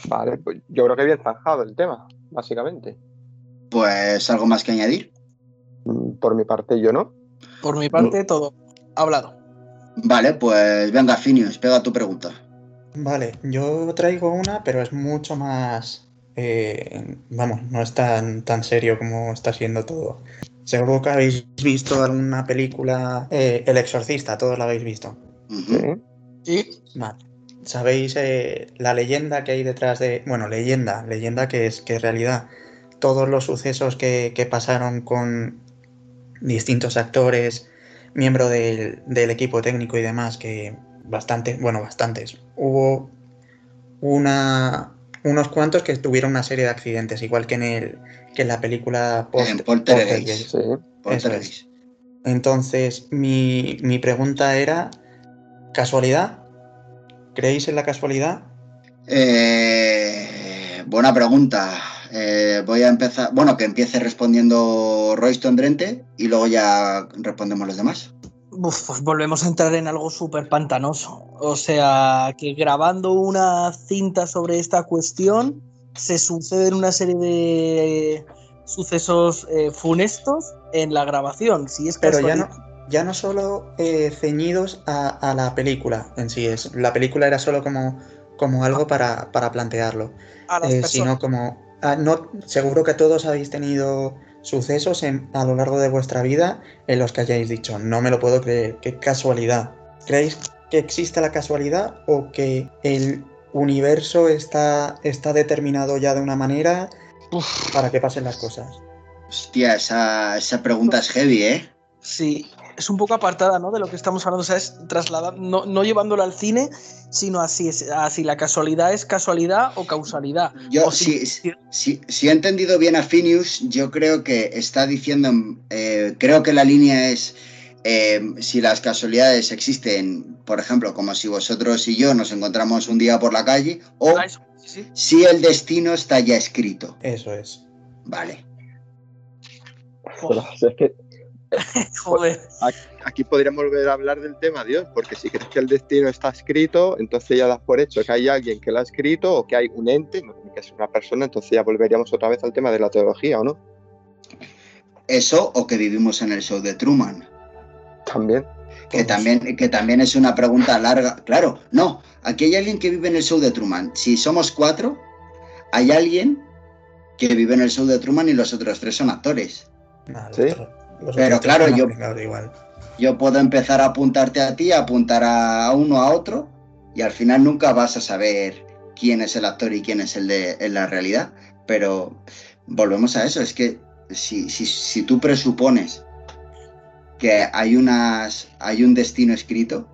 Vale, pues yo creo que bien zanjado el tema, básicamente. Pues algo más que añadir. Mm, Por mi parte, yo no. Por mi parte, todo hablado. Vale, pues venga, Finius, pega tu pregunta. Vale, yo traigo una, pero es mucho más... eh, vamos, no es tan, tan serio como está siendo todo. Seguro que habéis visto alguna película, eh, El Exorcista, todos la habéis visto. Sí. Vale. ¿Sabéis eh, la leyenda que hay detrás de... Bueno, leyenda, leyenda que es que en realidad todos los sucesos que, que pasaron con distintos actores, miembro del, del equipo técnico y demás, que bastante, bueno, bastantes. Hubo una, unos cuantos que tuvieron una serie de accidentes, igual que en, el, que en la película Post- En Poltergeist. Poltergeist. Sí. Poltergeist. Entonces, mi, mi pregunta era, ¿casualidad? ¿Creéis en la casualidad? Eh, buena pregunta. Eh, voy a empezar, bueno, que empiece respondiendo Royston Drente y luego ya respondemos los demás. Uf, pues volvemos a entrar en algo súper pantanoso. O sea, que grabando una cinta sobre esta cuestión se suceden una serie de sucesos eh, funestos en la grabación. Si es Pero ya casualidad. no, ya no solo eh, ceñidos a, a la película en sí, es, la película era solo como, como algo para, para plantearlo, a las eh, personas. sino como, ah, no, seguro que todos habéis tenido sucesos en- a lo largo de vuestra vida en los que hayáis dicho, no me lo puedo creer, qué casualidad. ¿Creéis que existe la casualidad o que el universo está, está determinado ya de una manera para que pasen las cosas? Hostia, esa, esa pregunta es heavy, ¿eh? Sí, es un poco apartada ¿no? de lo que estamos hablando, o sea, es trasladar, no, no llevándolo al cine, sino así, así la casualidad es casualidad o causalidad. Yo, O si, si- si, si he entendido bien a Finius, yo creo que está diciendo, eh, creo que la línea es eh, si las casualidades existen, por ejemplo, como si vosotros y yo nos encontramos un día por la calle, o Ah, eso, sí, sí. si el destino está ya escrito. Eso es. Vale. Pero, o sea, es que Joder. aquí podríamos volver a hablar del tema Dios, porque si crees que el destino está escrito, entonces ya das por hecho que hay alguien que lo ha escrito o que hay un ente, no tiene que ser una persona, entonces ya volveríamos otra vez al tema de la teología, ¿o no? Eso o que vivimos en el show de Truman. También. Que también, que también es una pregunta larga. Claro, no. Aquí hay alguien que vive en el show de Truman. Si somos cuatro, hay alguien que vive en el show de Truman y los otros tres son actores. Sí. Pero claro, yo- igual. Yo puedo empezar a apuntarte a ti, a apuntar a uno a otro, y al final nunca vas a saber quién es el actor y quién es el de en la realidad. Pero volvemos a eso, es que si, si, si tú presupones que hay, unas, hay un destino escrito,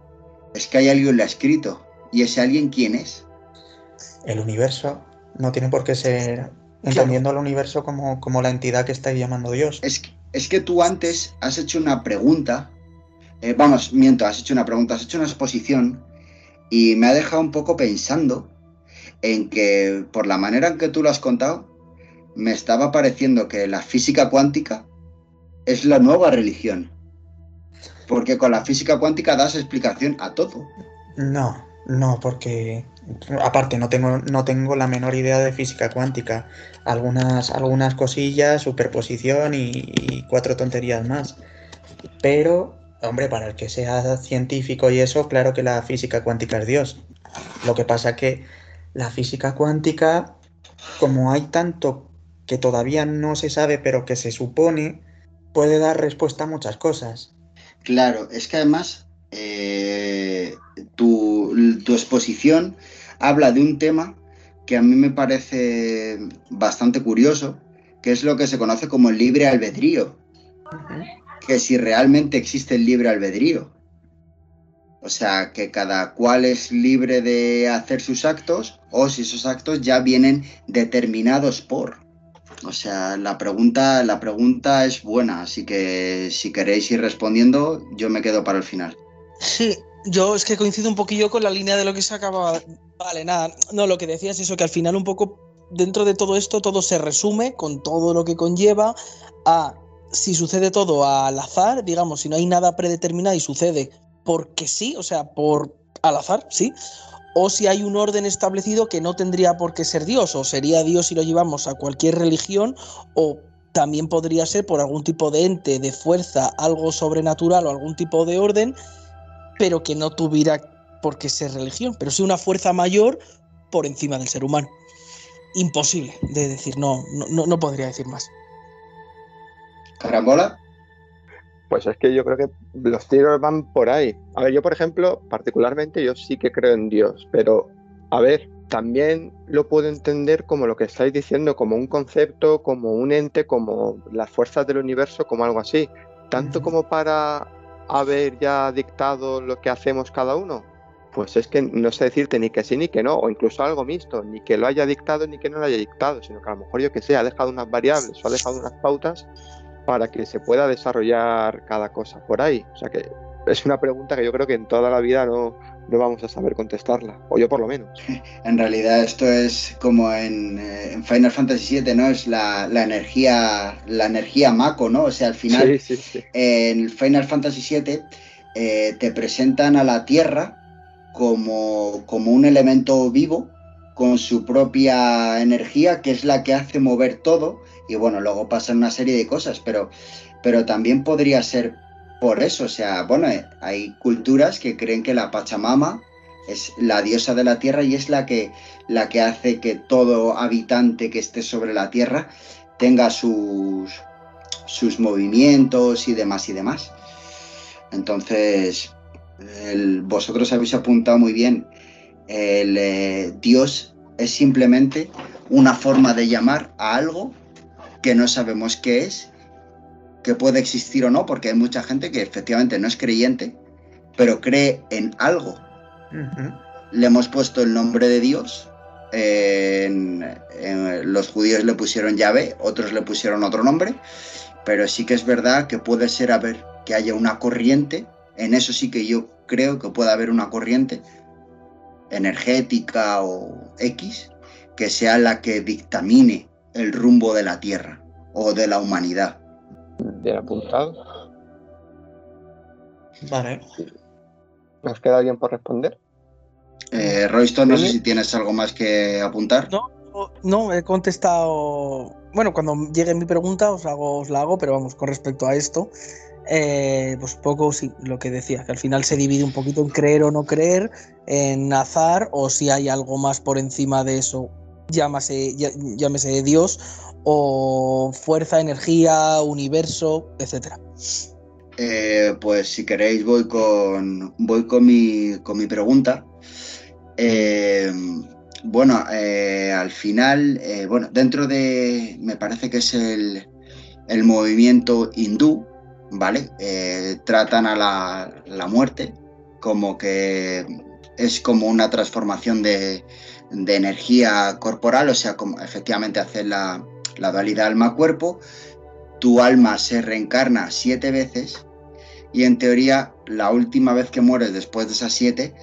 es que hay alguien lo ha escrito. ¿Y ese alguien quién es? El universo no tiene por qué ser entendiendo al universo como, como, la entidad que estáis llamando Dios. Es que, es que tú antes has hecho una pregunta, eh, vamos, miento, has hecho una pregunta, has hecho una exposición y me ha dejado un poco pensando en que por la manera en que tú lo has contado, me estaba pareciendo que la física cuántica es la nueva religión. Porque con la física cuántica das explicación a todo. No, no, porque aparte no tengo, no tengo la menor idea de física cuántica. Algunas, algunas cosillas, superposición y, cuatro tonterías más. Pero, hombre, para el que sea científico y eso, claro que la física cuántica es Dios. Lo que pasa que la física cuántica, como hay tanto que todavía no se sabe, pero que se supone, puede dar respuesta a muchas cosas. Claro, es que además eh, tu, tu, exposición habla de un tema que a mí me parece bastante curioso, que es lo que se conoce como el libre albedrío. Que si realmente existe el libre albedrío. O sea, que cada cual es libre de hacer sus actos o si esos actos ya vienen determinados por. O sea, la pregunta, la pregunta es buena, así que si queréis ir respondiendo, yo me quedo para el final. Sí, yo es que coincido un poquillo con la línea de lo que se acaba. Vale, nada, no, lo que decías es eso, que al final un poco dentro de todo esto todo se resume con todo lo que conlleva a si sucede todo al azar, digamos, si no hay nada predeterminado y sucede porque sí, o sea, por al azar, sí, o si hay un orden establecido que no tendría por qué ser Dios, o sería Dios si lo llevamos a cualquier religión, o también podría ser por algún tipo de ente, de fuerza, algo sobrenatural o algún tipo de orden, pero que no tuviera por qué ser religión, pero sí una fuerza mayor por encima del ser humano. Imposible de decir, no, no, no podría decir más. ¿Carambola? Pues es que yo creo que los tiros van por ahí. A ver, yo por ejemplo, particularmente yo sí que creo en Dios, pero a ver, también lo puedo entender como lo que estáis diciendo, como un concepto, como un ente, como las fuerzas del universo, como algo así. Tanto como para haber ya dictado lo que hacemos cada uno. Pues es que no sé decirte ni que sí ni que no, o incluso algo mixto, ni que lo haya dictado ni que no lo haya dictado, sino que a lo mejor yo que sé, ha dejado unas variables o ha dejado unas pautas para que se pueda desarrollar cada cosa por ahí. O sea que es una pregunta que yo creo que en toda la vida no, no vamos a saber contestarla, o yo por lo menos. En realidad esto es como en, en Final Fantasy VII, ¿no? Es la, la, energía la energía Mako, ¿no? O sea, al final sí, sí, sí. en Final Fantasy VII eh, te presentan a la Tierra como, como un elemento vivo con su propia energía, que es la que hace mover todo, y bueno, luego pasan una serie de cosas, pero, pero también podría ser por eso, o sea, bueno, hay culturas que creen que la Pachamama es la diosa de la tierra y es la que, la que hace que todo habitante que esté sobre la tierra tenga sus, sus movimientos y demás y demás. Entonces, vosotros habéis apuntado muy bien, el eh, Dios es simplemente una forma de llamar a algo que no sabemos qué es, que puede existir o no, porque hay mucha gente que efectivamente no es creyente, pero cree en algo. Uh -huh. Le hemos puesto el nombre de Dios, en, en, los judíos le pusieron llave, otros le pusieron otro nombre, pero sí que es verdad que puede ser a ver que haya una corriente, en eso sí que yo creo que puede haber una corriente energética o X, que sea la que dictamine el rumbo de la Tierra o de la humanidad. Bien apuntado. Vale. ¿Nos queda alguien por responder? Eh, Royston, no sé si tienes algo más que apuntar. No, no, he contestado. Bueno, cuando llegue mi pregunta os, hago, os la hago, pero vamos, con respecto a esto, eh, pues poco sí, lo que decía, que al final se divide un poquito en creer o no creer, en azar, o si hay algo más por encima de eso, llámase, llámese Dios, o fuerza, energía, universo, etcétera. Eh, pues si queréis voy con voy con mi, con mi pregunta. Eh, bueno, eh, al final, bueno, dentro de, me parece que es el, el movimiento hindú, ¿vale? Tratan a la, muerte como que es como una transformación de, energía corporal, o sea, como efectivamente hacer la, la dualidad alma-cuerpo, tu alma se reencarna siete veces y en teoría la última vez que mueres después de esas siete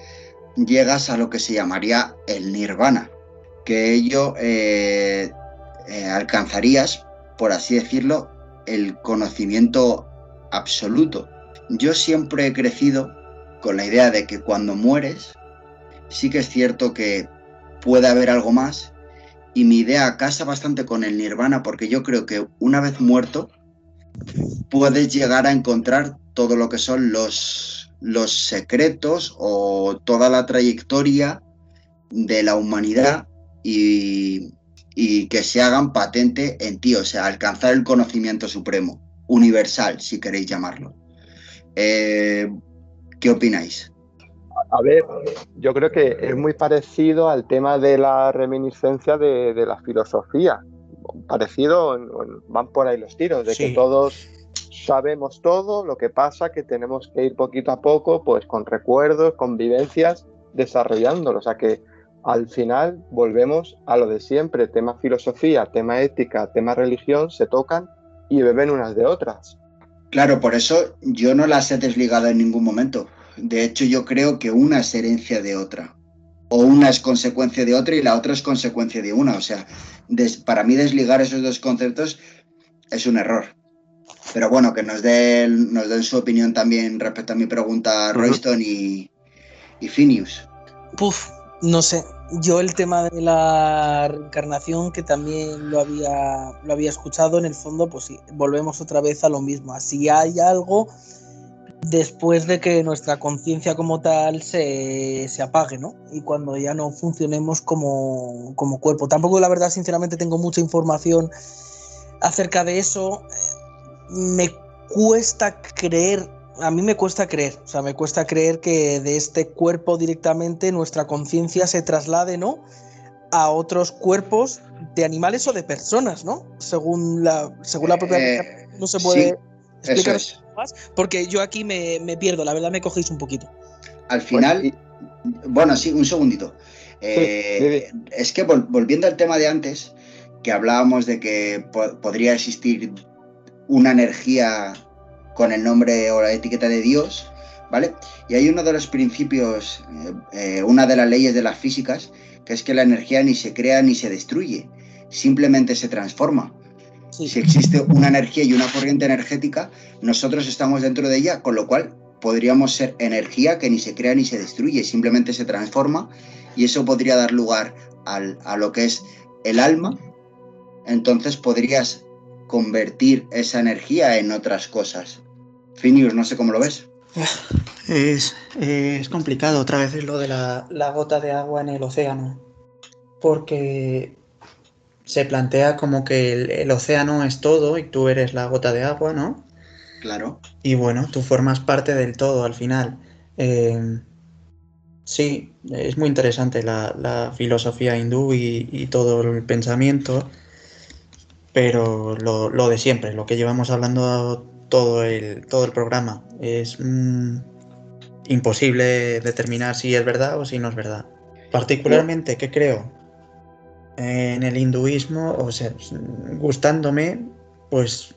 llegas a lo que se llamaría el nirvana, que ello eh, eh, alcanzarías, por así decirlo, el conocimiento absoluto. Yo siempre he crecido con la idea de que cuando mueres, sí que es cierto que puede haber algo más, y mi idea casa bastante con el nirvana porque yo creo que una vez muerto puedes llegar a encontrar todo lo que son los, los secretos o toda la trayectoria de la humanidad y, y que se hagan patente en ti, o sea, alcanzar el conocimiento supremo, universal, si queréis llamarlo. Eh, ¿Qué opináis? A ver, yo creo que es muy parecido al tema de la reminiscencia de, la filosofía. Parecido, van por ahí los tiros, de que todos sabemos todo, lo que pasa que tenemos que ir poquito a poco, pues con recuerdos, con vivencias, desarrollándolo. O sea que al final volvemos a lo de siempre, tema filosofía, tema ética, tema religión, se tocan y beben unas de otras. Claro, por eso yo no las he desligado en ningún momento. De hecho, yo creo que una es herencia de otra. O una es consecuencia de otra y la otra es consecuencia de una. O sea, para mí desligar esos dos conceptos es un error. Pero bueno, que nos den, nos den su opinión también respecto a mi pregunta Royston y, y Phineas. Puf, no sé, yo el tema de la reencarnación, que también lo había, lo había escuchado, en el fondo, pues sí, volvemos otra vez a lo mismo. Así hay algo después de que nuestra conciencia como tal se, apague, ¿no? Y cuando ya no funcionemos como, como cuerpo. Tampoco, la verdad, sinceramente, tengo mucha información acerca de eso. Me cuesta creer a mí me cuesta creer, o sea, me cuesta creer que de este cuerpo directamente nuestra conciencia se traslade, ¿no? A otros cuerpos de animales o de personas, ¿no? Según la, según la propia... Eh, no se puede explicar más, porque yo aquí me, pierdo, la verdad me cogéis un poquito. Al final, bueno, sí, un segundito. Eh, es que volviendo al tema de antes, que hablábamos de que podría existir una energía con el nombre o la etiqueta de Dios, ¿vale? Y hay uno de los principios, eh, eh, una de las leyes de las físicas, que es que la energía ni se crea ni se destruye, simplemente se transforma. Si existe una energía y una corriente energética, nosotros estamos dentro de ella, con lo cual podríamos ser energía que ni se crea ni se destruye, simplemente se transforma y eso podría dar lugar a lo que es el alma. Entonces podrías convertir esa energía en otras cosas. Finius, no sé cómo lo ves. Es, complicado, otra vez es lo de la, gota de agua en el océano, porque se plantea como que el, océano es todo y tú eres la gota de agua, ¿no? Claro. Y bueno, tú formas parte del todo al final. Eh, sí, es muy interesante la, filosofía hindú y, todo el pensamiento pero lo, de siempre, lo que llevamos hablando todo el, todo el programa, es mm, imposible determinar si es verdad o si no es verdad. Particularmente, ¿qué creo? En el hinduismo, o sea, gustándome, pues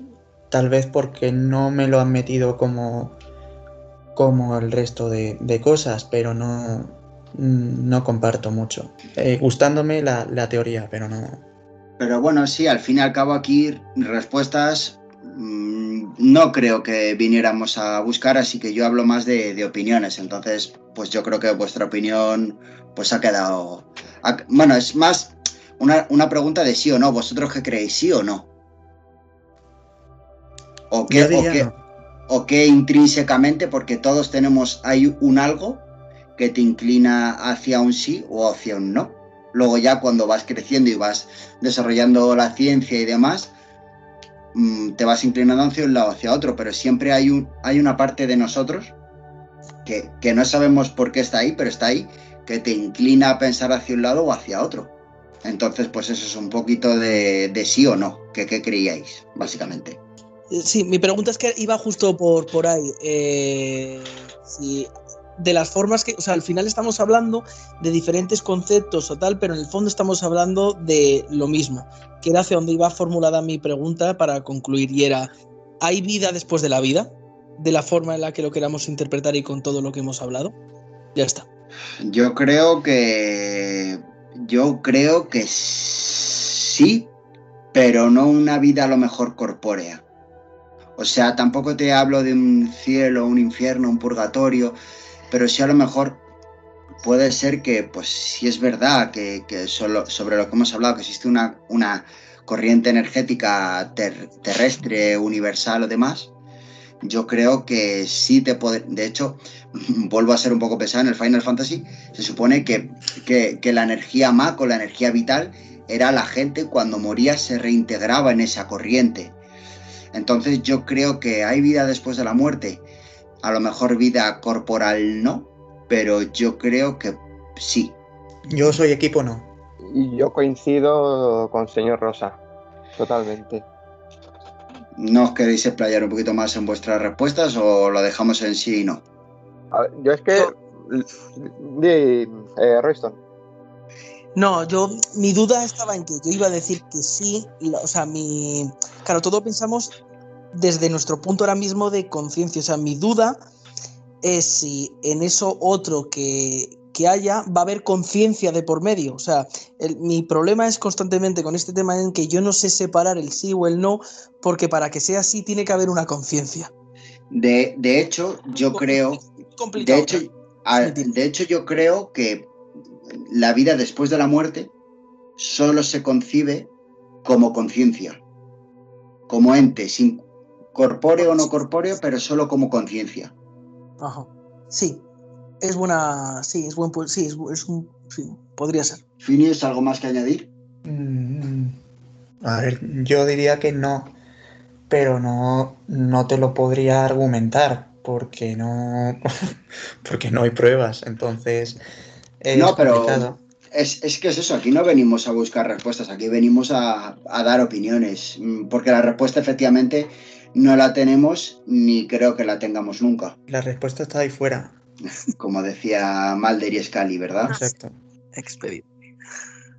tal vez porque no me lo han metido como, como el resto de, cosas, pero no, no comparto mucho. Eh, gustándome la, la teoría, pero no, pero bueno, sí, al fin y al cabo aquí respuestas mm, no creo que viniéramos a buscar, así que yo hablo más de, opiniones. Entonces, pues yo creo que vuestra opinión pues ha quedado... bueno, es más una, pregunta de sí o no. ¿Vosotros qué creéis, sí o no? ¿O qué, o o qué intrínsecamente, porque todos tenemos, hay un algo que te inclina hacia un sí o hacia un no? Luego ya cuando vas creciendo y vas desarrollando la ciencia y demás, mm, te vas inclinando hacia un lado hacia otro, pero siempre hay, un, hay una parte de nosotros que, no sabemos por qué está ahí, pero está ahí, que te inclina a pensar hacia un lado o hacia otro. Entonces, pues eso es un poquito de, sí o no, que qué creíais, básicamente. Sí, mi pregunta es que iba justo por, por ahí. Eh, si de las formas que, o sea, al final estamos hablando de diferentes conceptos o tal, pero en el fondo estamos hablando de lo mismo, que era hacia donde iba formulada mi pregunta para concluir y era, ¿hay vida después de la vida? De la forma en la que lo queramos interpretar y con todo lo que hemos hablado. Ya está. Yo creo que, yo creo que sí, pero no una vida a lo mejor corpórea. O sea, tampoco te hablo de un cielo, un infierno, un purgatorio, pero sí a lo mejor puede ser que, pues si es verdad que, solo, sobre lo que hemos hablado, que existe una, una corriente energética terrestre, universal o demás, yo creo que sí te puede. De hecho, vuelvo a ser un poco pesado en el Final Fantasy. Se supone que, que, que la energía Mac o la energía vital era la gente cuando moría se reintegraba en esa corriente. Entonces yo creo que hay vida después de la muerte. A lo mejor vida corporal no, pero yo creo que sí. Yo soy equipo no. Yo coincido con señor Rosa, totalmente. ¿No os queréis explayar un poquito más en vuestras respuestas o lo dejamos en sí y no? yo es que... Di, eh, Royston. No, yo, mi duda estaba en que yo iba a decir que sí, o sea, mi, claro, todo pensamos desde nuestro punto ahora mismo de conciencia, o sea, mi duda es si en eso otro que, que haya va a haber conciencia de por medio, o sea, mi problema es constantemente con este tema en que yo no sé separar el sí o el no, porque para que sea así tiene que haber una conciencia. De, de, hecho, yo creo, de hecho, de hecho, yo creo que la vida después de la muerte solo se concibe como conciencia, como ente, sin corpóreo o no corpóreo, pero solo como conciencia. Ajá. Sí, es buena, sí, es buen, sí, es, un, sí, podría ser. Finius, ¿algo más que añadir? Mm, a ver, yo diría que no, pero no, no te lo podría argumentar porque no, porque no hay pruebas, entonces no, pero es, que es eso, aquí no venimos a buscar respuestas, aquí venimos a, dar opiniones, mm, porque la respuesta efectivamente no la tenemos ni creo que la tengamos nunca. La respuesta está ahí fuera. Como decía Malder y Scali, ¿verdad? Exacto. Expedito.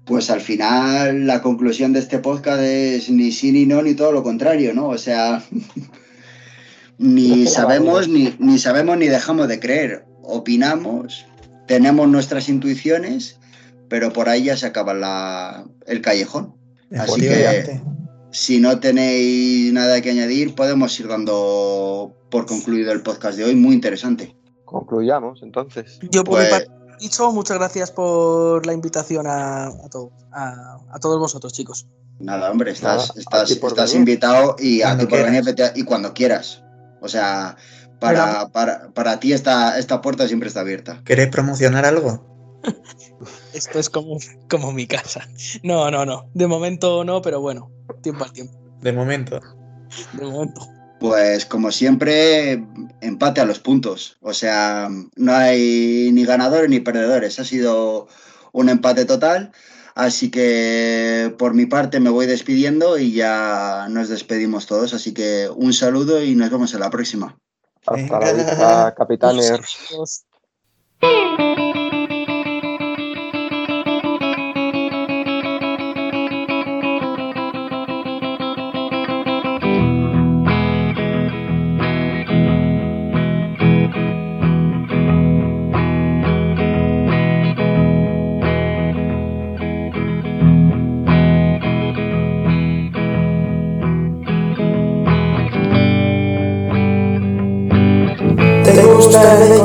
Pues al final la conclusión de este podcast es ni sí ni no, ni todo lo contrario, ¿no? O sea, ni sabemos ni, ni sabemos ni dejamos de creer. Opinamos, tenemos nuestras intuiciones, pero por ahí ya se acaba el callejón. Así que si no tenéis nada que añadir, podemos ir dando por concluido el podcast de hoy. Muy interesante. Concluyamos entonces. Yo por mi pues- parte, dicho, muchas gracias por la invitación a, a, todos vosotros, chicos. Nada, hombre, estás, estás, estás invitado y a ti por venir y cuando quieras. O sea, para, para, para, ti esta, esta puerta siempre está abierta. ¿Querés promocionar algo? Esto es como, como mi casa. No, no, no. De momento no, pero bueno, tiempo al tiempo. De momento. De momento. Pues como siempre, empate a los puntos. O sea, no hay ni ganadores ni perdedores. Ha sido un empate total. Así que por mi parte me voy despidiendo y ya nos despedimos todos. Así que un saludo y nos vemos en la próxima. Hasta la vista, capitanes.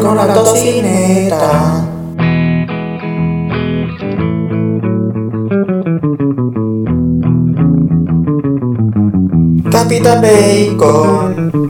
Con la tocineta. Capita Bacon.